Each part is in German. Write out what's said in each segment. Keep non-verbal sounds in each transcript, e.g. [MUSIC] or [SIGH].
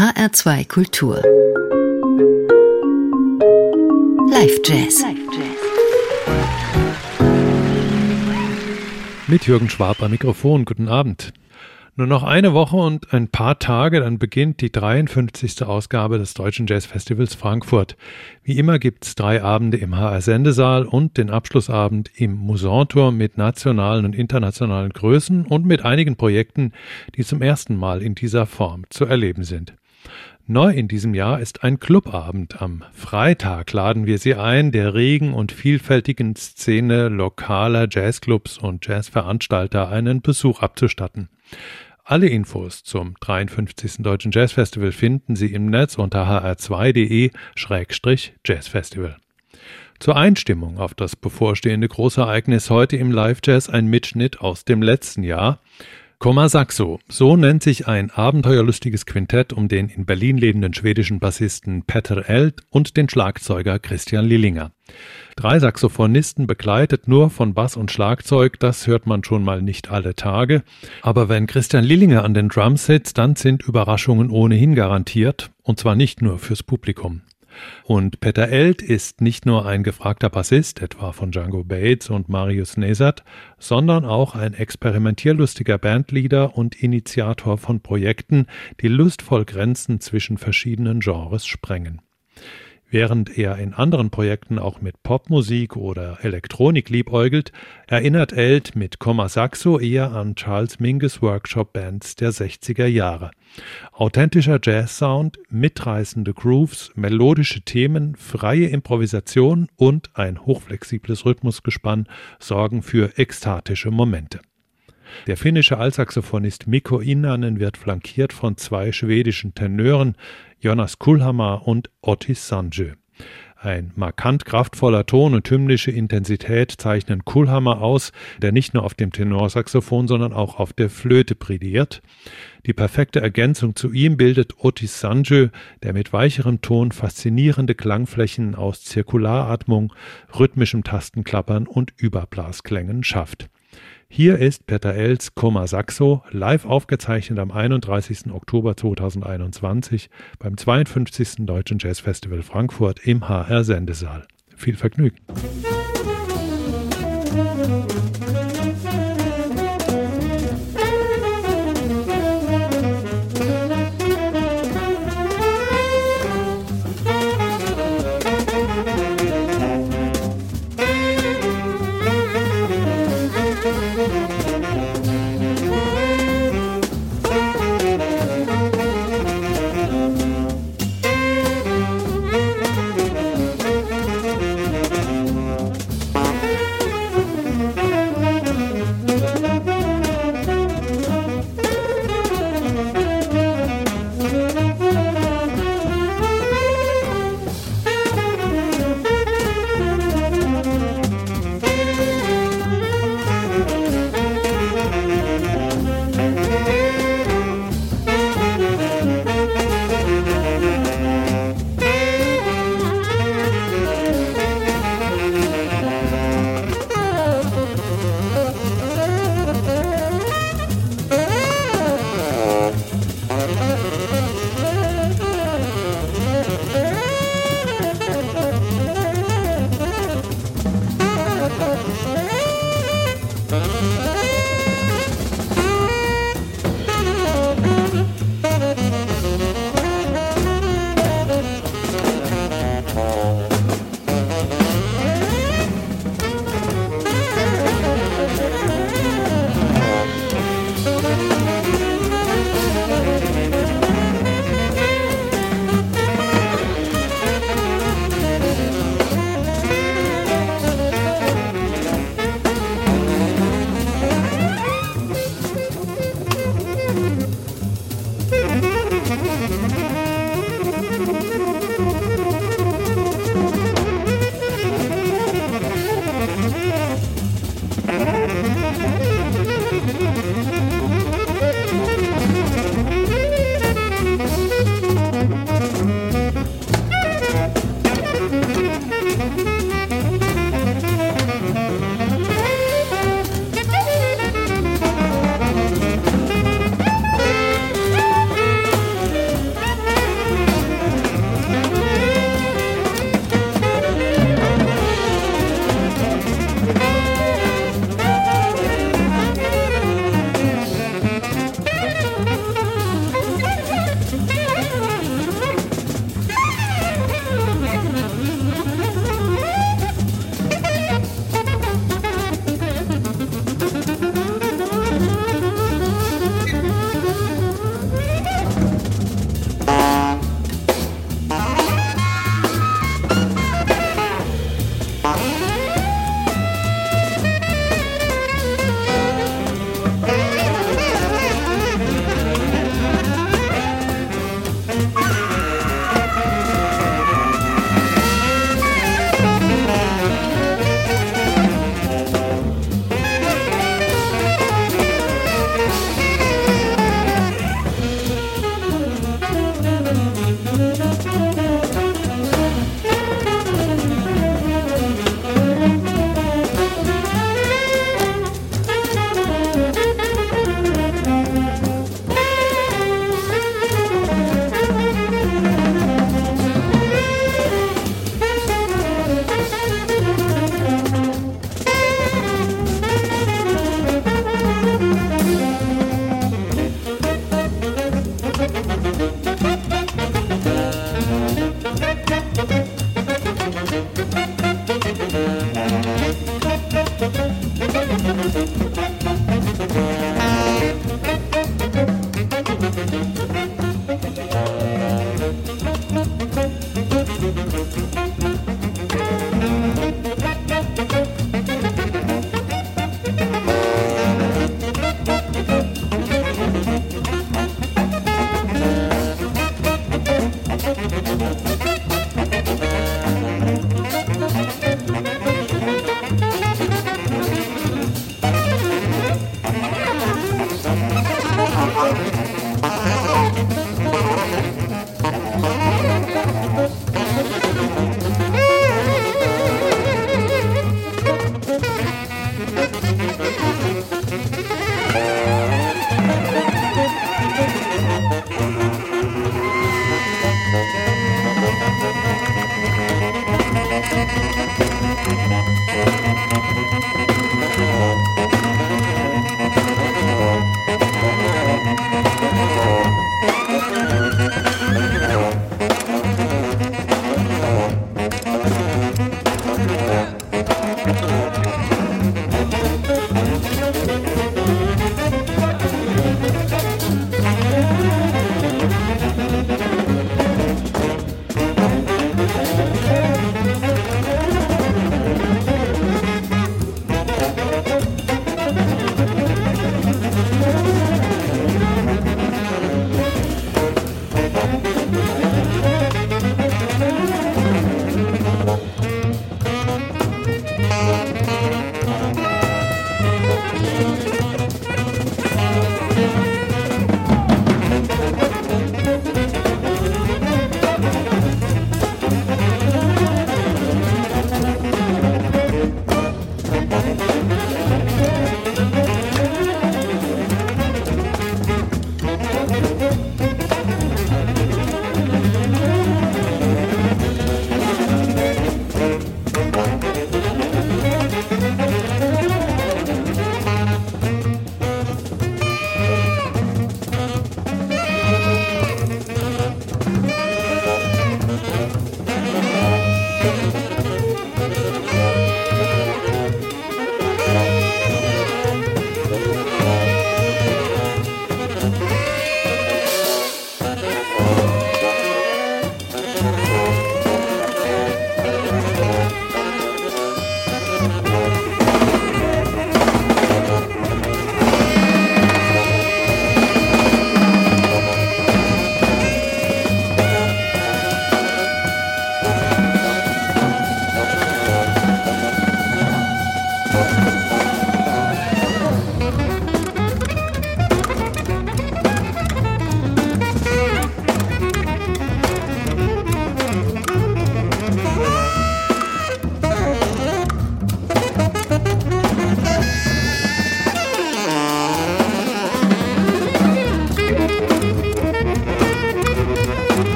HR2 Kultur. Live Jazz. Mit Jürgen Schwab am Mikrofon. Guten Abend. Nur noch eine Woche und ein paar Tage, dann beginnt die 53. Ausgabe des Deutschen Jazzfestivals Frankfurt. Wie immer gibt's drei Abende im HR-Sendesaal und den Abschlussabend im Musanturm mit nationalen und internationalen Größen und mit einigen Projekten, die zum ersten Mal in dieser Form zu erleben sind. Neu in diesem Jahr ist ein Clubabend. Am Freitag laden wir Sie ein, der regen und vielfältigen Szene lokaler Jazzclubs und Jazzveranstalter einen Besuch abzustatten. Alle Infos zum 53. Deutschen Jazzfestival finden Sie im Netz unter hr2.de-jazzfestival. Zur Einstimmung auf das bevorstehende Großereignis heute im Live-Jazz ein Mitschnitt aus dem letzten Jahr. Komma Saxo, so nennt sich ein abenteuerlustiges Quintett um den in Berlin lebenden schwedischen Bassisten Peter Eld und den Schlagzeuger Christian Lillinger. Drei Saxophonisten begleitet nur von Bass und Schlagzeug, das hört man schon mal nicht alle Tage. Aber wenn Christian Lillinger an den Drums sitzt, dann sind Überraschungen ohnehin garantiert, und zwar nicht nur fürs Publikum. Und Peter Eld ist nicht nur ein gefragter Bassist, etwa von Django Bates und Marius Nesat, sondern auch ein experimentierlustiger Bandleader und Initiator von Projekten, die lustvoll Grenzen zwischen verschiedenen Genres sprengen. Während er in anderen Projekten auch mit Popmusik oder Elektronik liebäugelt, erinnert Eld mit Komma Saxo eher an Charles Mingus Workshop Bands der 60er Jahre. Authentischer Jazz-Sound, mitreißende Grooves, melodische Themen, freie Improvisation und ein hochflexibles Rhythmusgespann sorgen für ekstatische Momente. Der finnische Altsaxophonist Mikko Innanen wird flankiert von zwei schwedischen Tenören, Jonas Kulhammer und Otis Sanjö. Ein markant kraftvoller Ton und hymnische Intensität zeichnen Kulhammer aus, der nicht nur auf dem Tenorsaxophon, sondern auch auf der Flöte prädiert. Die perfekte Ergänzung zu ihm bildet Otis Sanjö, der mit weicherem Ton faszinierende Klangflächen aus Zirkularatmung, rhythmischem Tastenklappern und Überblasklängen schafft. Hier ist Peter Els Koma Saxo live aufgezeichnet am 31. Oktober 2021 beim 52. Deutschen Jazzfestival Frankfurt im HR Sendesaal. Viel Vergnügen.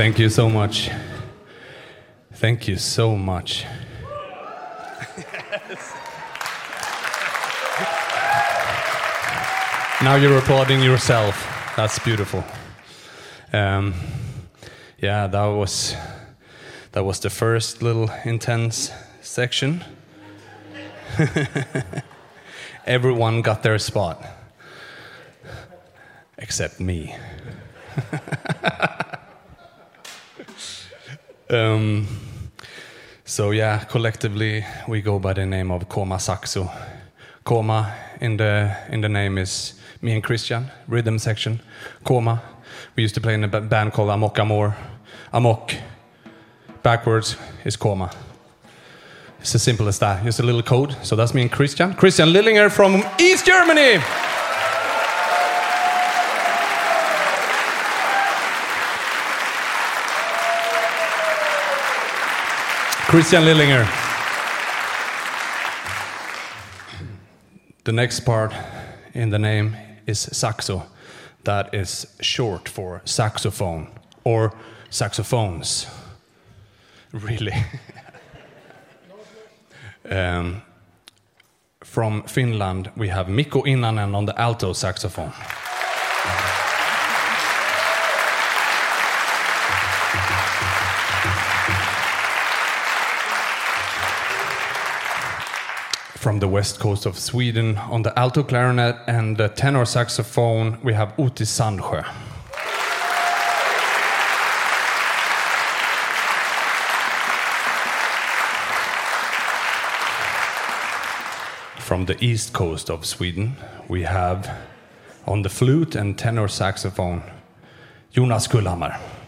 Thank you so much. Thank you so much. [LAUGHS] now you're applauding yourself. That's beautiful. Um, yeah, that was that was the first little intense section. [LAUGHS] Everyone got their spot, except me. [LAUGHS] Um, so yeah, collectively we go by the name of Koma Saxo. Koma in the in the name is me and Christian, rhythm section. Koma. We used to play in a band called Amok Amor. Amok backwards is Koma. It's as simple as that. Just a little code. So that's me and Christian. Christian Lillinger from East Germany. Christian Lillinger. The next part in the name is saxo. That is short for saxophone or saxophones. Really. [LAUGHS] um, from Finland, we have Mikko Innanen on the alto saxophone. From the west coast of Sweden. On the alto clarinet and the tenor saxophone, we have Uti Sandsjö. From the east coast of Sweden, we have on the flute and tenor saxophone, Jonas Gullhammar.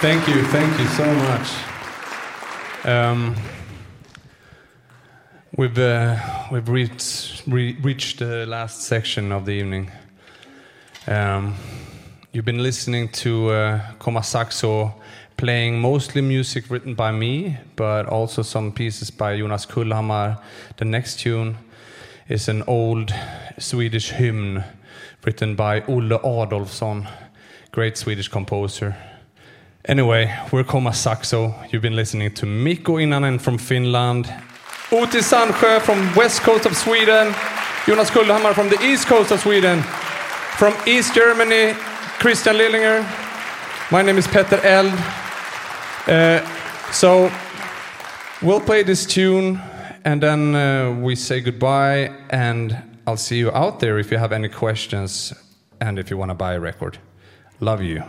Thank you, thank you so much. Um, we've uh, we've reached re- reached the last section of the evening. Um, you've been listening to uh, Koma Saxo playing mostly music written by me, but also some pieces by Jonas Kullhammar. The next tune is an old Swedish hymn written by Olle Adolfsson, great Swedish composer. Anyway, we're Koma Saxo. You've been listening to Mikko Inanen from Finland, Uti Sandsjö from west coast of Sweden, Jonas Kullhammar from the east coast of Sweden, from East Germany, Christian Lillinger. My name is Peter Eld. Uh, so we'll play this tune and then uh, we say goodbye and I'll see you out there if you have any questions and if you want to buy a record. Love you.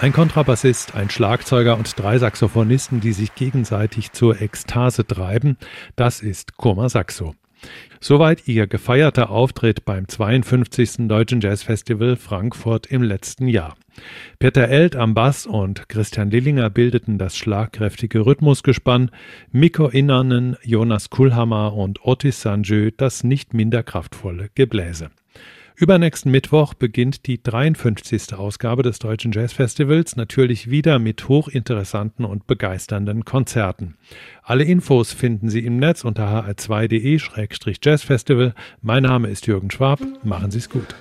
Ein Kontrabassist, ein Schlagzeuger und drei Saxophonisten, die sich gegenseitig zur Ekstase treiben, das ist Koma Saxo. Soweit ihr gefeierter Auftritt beim 52. Deutschen Jazzfestival Frankfurt im letzten Jahr. Peter Eld am Bass und Christian Lillinger bildeten das schlagkräftige Rhythmusgespann, Mikko Innanen, Jonas Kulhammer und Otis Sanjö das nicht minder kraftvolle Gebläse. Übernächsten Mittwoch beginnt die 53. Ausgabe des Deutschen Jazzfestivals, natürlich wieder mit hochinteressanten und begeisternden Konzerten. Alle Infos finden Sie im Netz unter hr2.de-jazzfestival. Mein Name ist Jürgen Schwab. Machen Sie es gut.